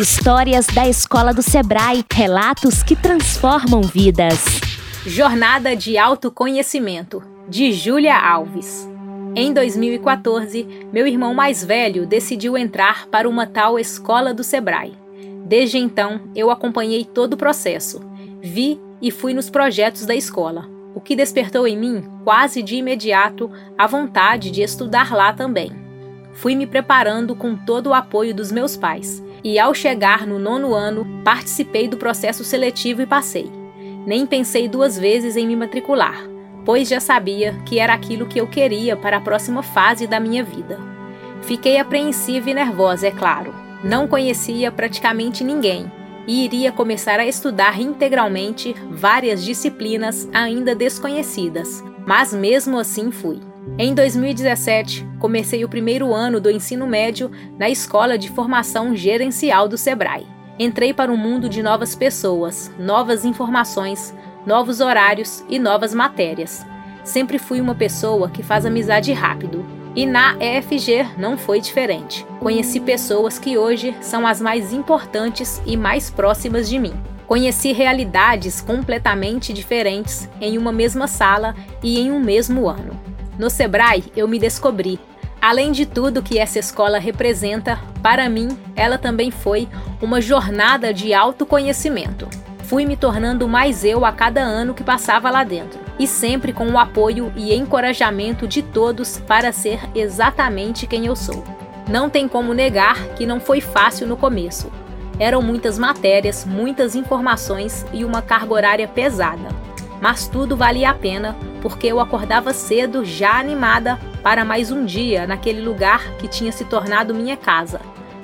Histórias da Escola do Sebrae, relatos que transformam vidas. Jornada de Autoconhecimento, de Júlia Alves. Em 2014, meu irmão mais velho decidiu entrar para uma tal escola do Sebrae. Desde então, eu acompanhei todo o processo, vi e fui nos projetos da escola, o que despertou em mim, quase de imediato, a vontade de estudar lá também. Fui me preparando com todo o apoio dos meus pais, e ao chegar no nono ano, participei do processo seletivo e passei. Nem pensei duas vezes em me matricular, pois já sabia que era aquilo que eu queria para a próxima fase da minha vida. Fiquei apreensiva e nervosa, é claro. Não conhecia praticamente ninguém e iria começar a estudar integralmente várias disciplinas ainda desconhecidas, mas mesmo assim fui. Em 2017, comecei o primeiro ano do ensino médio na Escola de Formação Gerencial do Sebrae. Entrei para um mundo de novas pessoas, novas informações, novos horários e novas matérias. Sempre fui uma pessoa que faz amizade rápido e na EFG não foi diferente. Conheci pessoas que hoje são as mais importantes e mais próximas de mim. Conheci realidades completamente diferentes em uma mesma sala e em um mesmo ano. No Sebrae, eu me descobri. Além de tudo que essa escola representa, para mim, ela também foi uma jornada de autoconhecimento. Fui me tornando mais eu a cada ano que passava lá dentro e sempre com o apoio e encorajamento de todos para ser exatamente quem eu sou. Não tem como negar que não foi fácil no começo. Eram muitas matérias, muitas informações e uma carga horária pesada. Mas tudo valia a pena porque eu acordava cedo, já animada para mais um dia naquele lugar que tinha se tornado minha casa,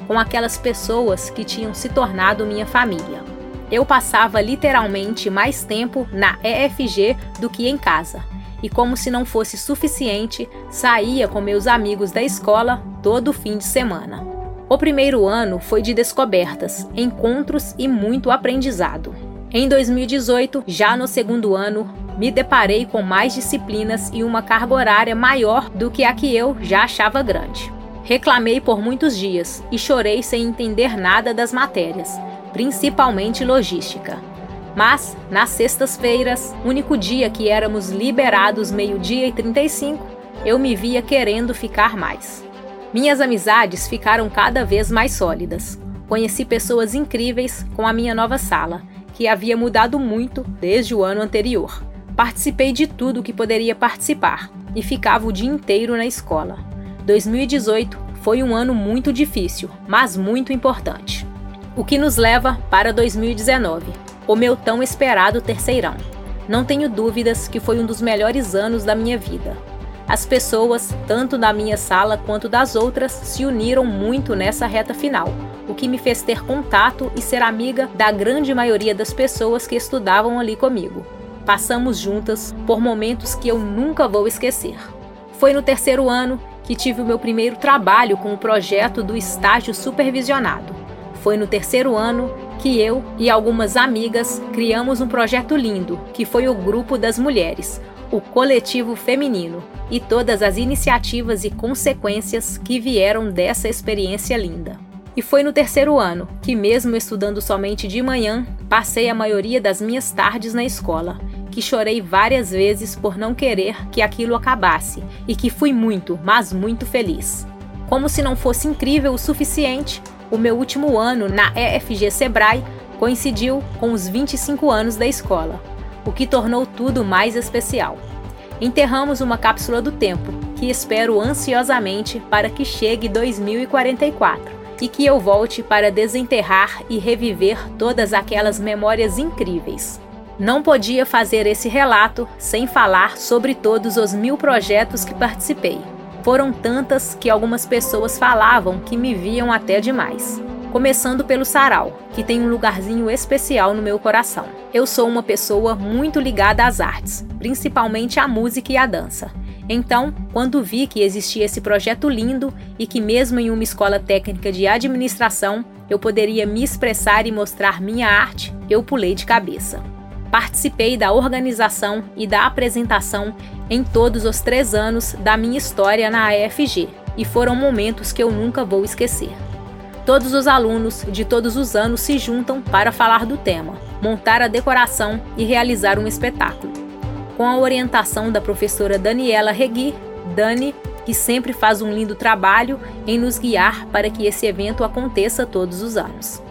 com aquelas pessoas que tinham se tornado minha família eu passava literalmente mais tempo na EFG do que em casa. E como se não fosse suficiente, saía com meus amigos da escola todo fim de semana. O primeiro ano foi de descobertas, encontros e muito aprendizado. Em 2018, já no segundo ano, me deparei com mais disciplinas e uma carga horária maior do que a que eu já achava grande. Reclamei por muitos dias e chorei sem entender nada das matérias principalmente logística. Mas, nas sextas-feiras, único dia que éramos liberados meio-dia e 35, eu me via querendo ficar mais. Minhas amizades ficaram cada vez mais sólidas. Conheci pessoas incríveis com a minha nova sala, que havia mudado muito desde o ano anterior. Participei de tudo que poderia participar e ficava o dia inteiro na escola. 2018 foi um ano muito difícil, mas muito importante. O que nos leva para 2019, o meu tão esperado terceirão. Não tenho dúvidas que foi um dos melhores anos da minha vida. As pessoas, tanto da minha sala quanto das outras, se uniram muito nessa reta final, o que me fez ter contato e ser amiga da grande maioria das pessoas que estudavam ali comigo. Passamos juntas por momentos que eu nunca vou esquecer. Foi no terceiro ano que tive o meu primeiro trabalho com o projeto do estágio supervisionado. Foi no terceiro ano que eu e algumas amigas criamos um projeto lindo, que foi o Grupo das Mulheres, o Coletivo Feminino, e todas as iniciativas e consequências que vieram dessa experiência linda. E foi no terceiro ano que, mesmo estudando somente de manhã, passei a maioria das minhas tardes na escola, que chorei várias vezes por não querer que aquilo acabasse e que fui muito, mas muito feliz. Como se não fosse incrível o suficiente, o meu último ano na EFG Sebrae coincidiu com os 25 anos da escola, o que tornou tudo mais especial. Enterramos uma cápsula do tempo que espero ansiosamente para que chegue 2044 e que eu volte para desenterrar e reviver todas aquelas memórias incríveis. Não podia fazer esse relato sem falar sobre todos os mil projetos que participei. Foram tantas que algumas pessoas falavam que me viam até demais. Começando pelo sarau, que tem um lugarzinho especial no meu coração. Eu sou uma pessoa muito ligada às artes, principalmente à música e à dança. Então, quando vi que existia esse projeto lindo e que, mesmo em uma escola técnica de administração, eu poderia me expressar e mostrar minha arte, eu pulei de cabeça. Participei da organização e da apresentação em todos os três anos da minha história na AFG e foram momentos que eu nunca vou esquecer. Todos os alunos de todos os anos se juntam para falar do tema, montar a decoração e realizar um espetáculo. Com a orientação da professora Daniela Regui, Dani, que sempre faz um lindo trabalho em nos guiar para que esse evento aconteça todos os anos.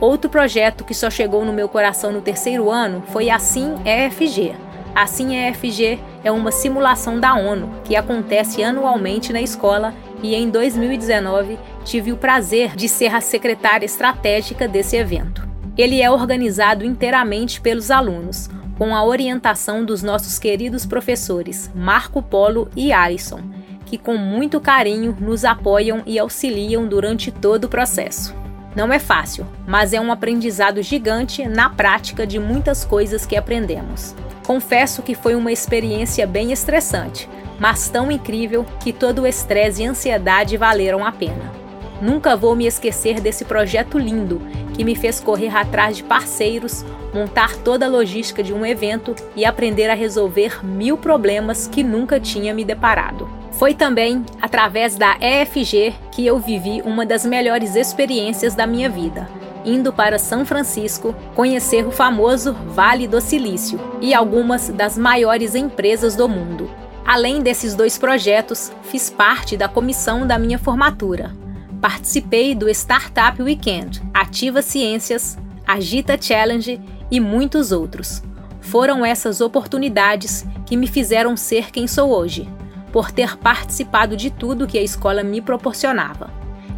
Outro projeto que só chegou no meu coração no terceiro ano foi Assim EFG. Assim EFG é uma simulação da ONU que acontece anualmente na escola e em 2019 tive o prazer de ser a secretária estratégica desse evento. Ele é organizado inteiramente pelos alunos, com a orientação dos nossos queridos professores Marco Polo e Alisson, que com muito carinho nos apoiam e auxiliam durante todo o processo. Não é fácil, mas é um aprendizado gigante na prática de muitas coisas que aprendemos. Confesso que foi uma experiência bem estressante, mas tão incrível que todo o estresse e ansiedade valeram a pena. Nunca vou me esquecer desse projeto lindo que me fez correr atrás de parceiros, montar toda a logística de um evento e aprender a resolver mil problemas que nunca tinha me deparado. Foi também através da EFG que eu vivi uma das melhores experiências da minha vida, indo para São Francisco conhecer o famoso Vale do Silício e algumas das maiores empresas do mundo. Além desses dois projetos, fiz parte da comissão da minha formatura. Participei do Startup Weekend, Ativa Ciências, Agita Challenge e muitos outros. Foram essas oportunidades que me fizeram ser quem sou hoje por ter participado de tudo que a escola me proporcionava.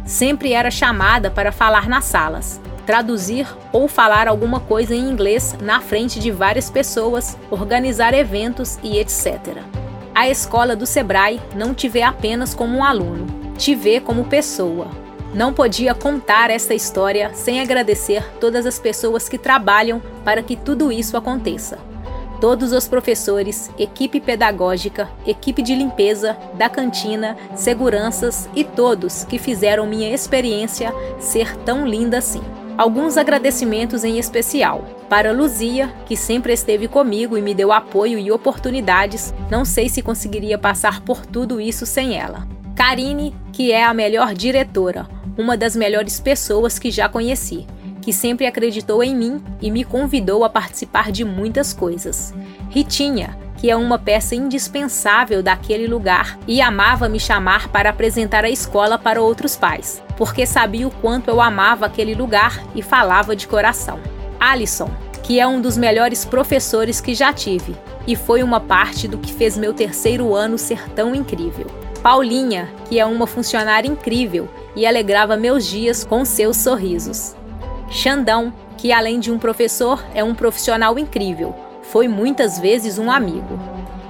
Sempre era chamada para falar nas salas, traduzir ou falar alguma coisa em inglês na frente de várias pessoas, organizar eventos e etc. A escola do Sebrae não te vê apenas como um aluno, te vê como pessoa. Não podia contar esta história sem agradecer todas as pessoas que trabalham para que tudo isso aconteça todos os professores, equipe pedagógica, equipe de limpeza, da cantina, seguranças e todos que fizeram minha experiência ser tão linda assim. Alguns agradecimentos em especial. Para Luzia, que sempre esteve comigo e me deu apoio e oportunidades, não sei se conseguiria passar por tudo isso sem ela. Karine, que é a melhor diretora, uma das melhores pessoas que já conheci que sempre acreditou em mim e me convidou a participar de muitas coisas. Ritinha, que é uma peça indispensável daquele lugar e amava me chamar para apresentar a escola para outros pais, porque sabia o quanto eu amava aquele lugar e falava de coração. Alison, que é um dos melhores professores que já tive e foi uma parte do que fez meu terceiro ano ser tão incrível. Paulinha, que é uma funcionária incrível e alegrava meus dias com seus sorrisos. Xandão, que além de um professor, é um profissional incrível, foi muitas vezes um amigo.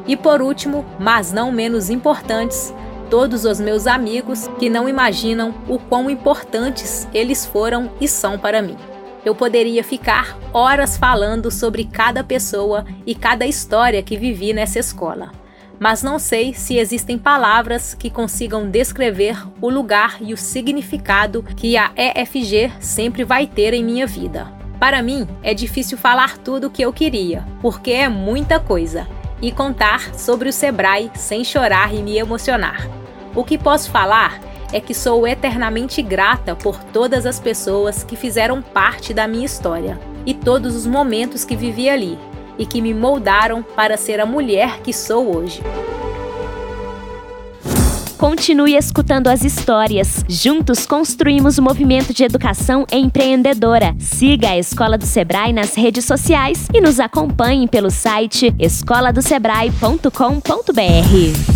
E por último, mas não menos importantes, todos os meus amigos que não imaginam o quão importantes eles foram e são para mim. Eu poderia ficar horas falando sobre cada pessoa e cada história que vivi nessa escola mas não sei se existem palavras que consigam descrever o lugar e o significado que a EFG sempre vai ter em minha vida. Para mim, é difícil falar tudo o que eu queria, porque é muita coisa, e contar sobre o Sebrae sem chorar e me emocionar. O que posso falar é que sou eternamente grata por todas as pessoas que fizeram parte da minha história e todos os momentos que vivi ali e que me moldaram para ser a mulher que sou hoje. Continue escutando as histórias. Juntos construímos o movimento de educação empreendedora. Siga a Escola do Sebrae nas redes sociais e nos acompanhe pelo site escoladosebrae.com.br.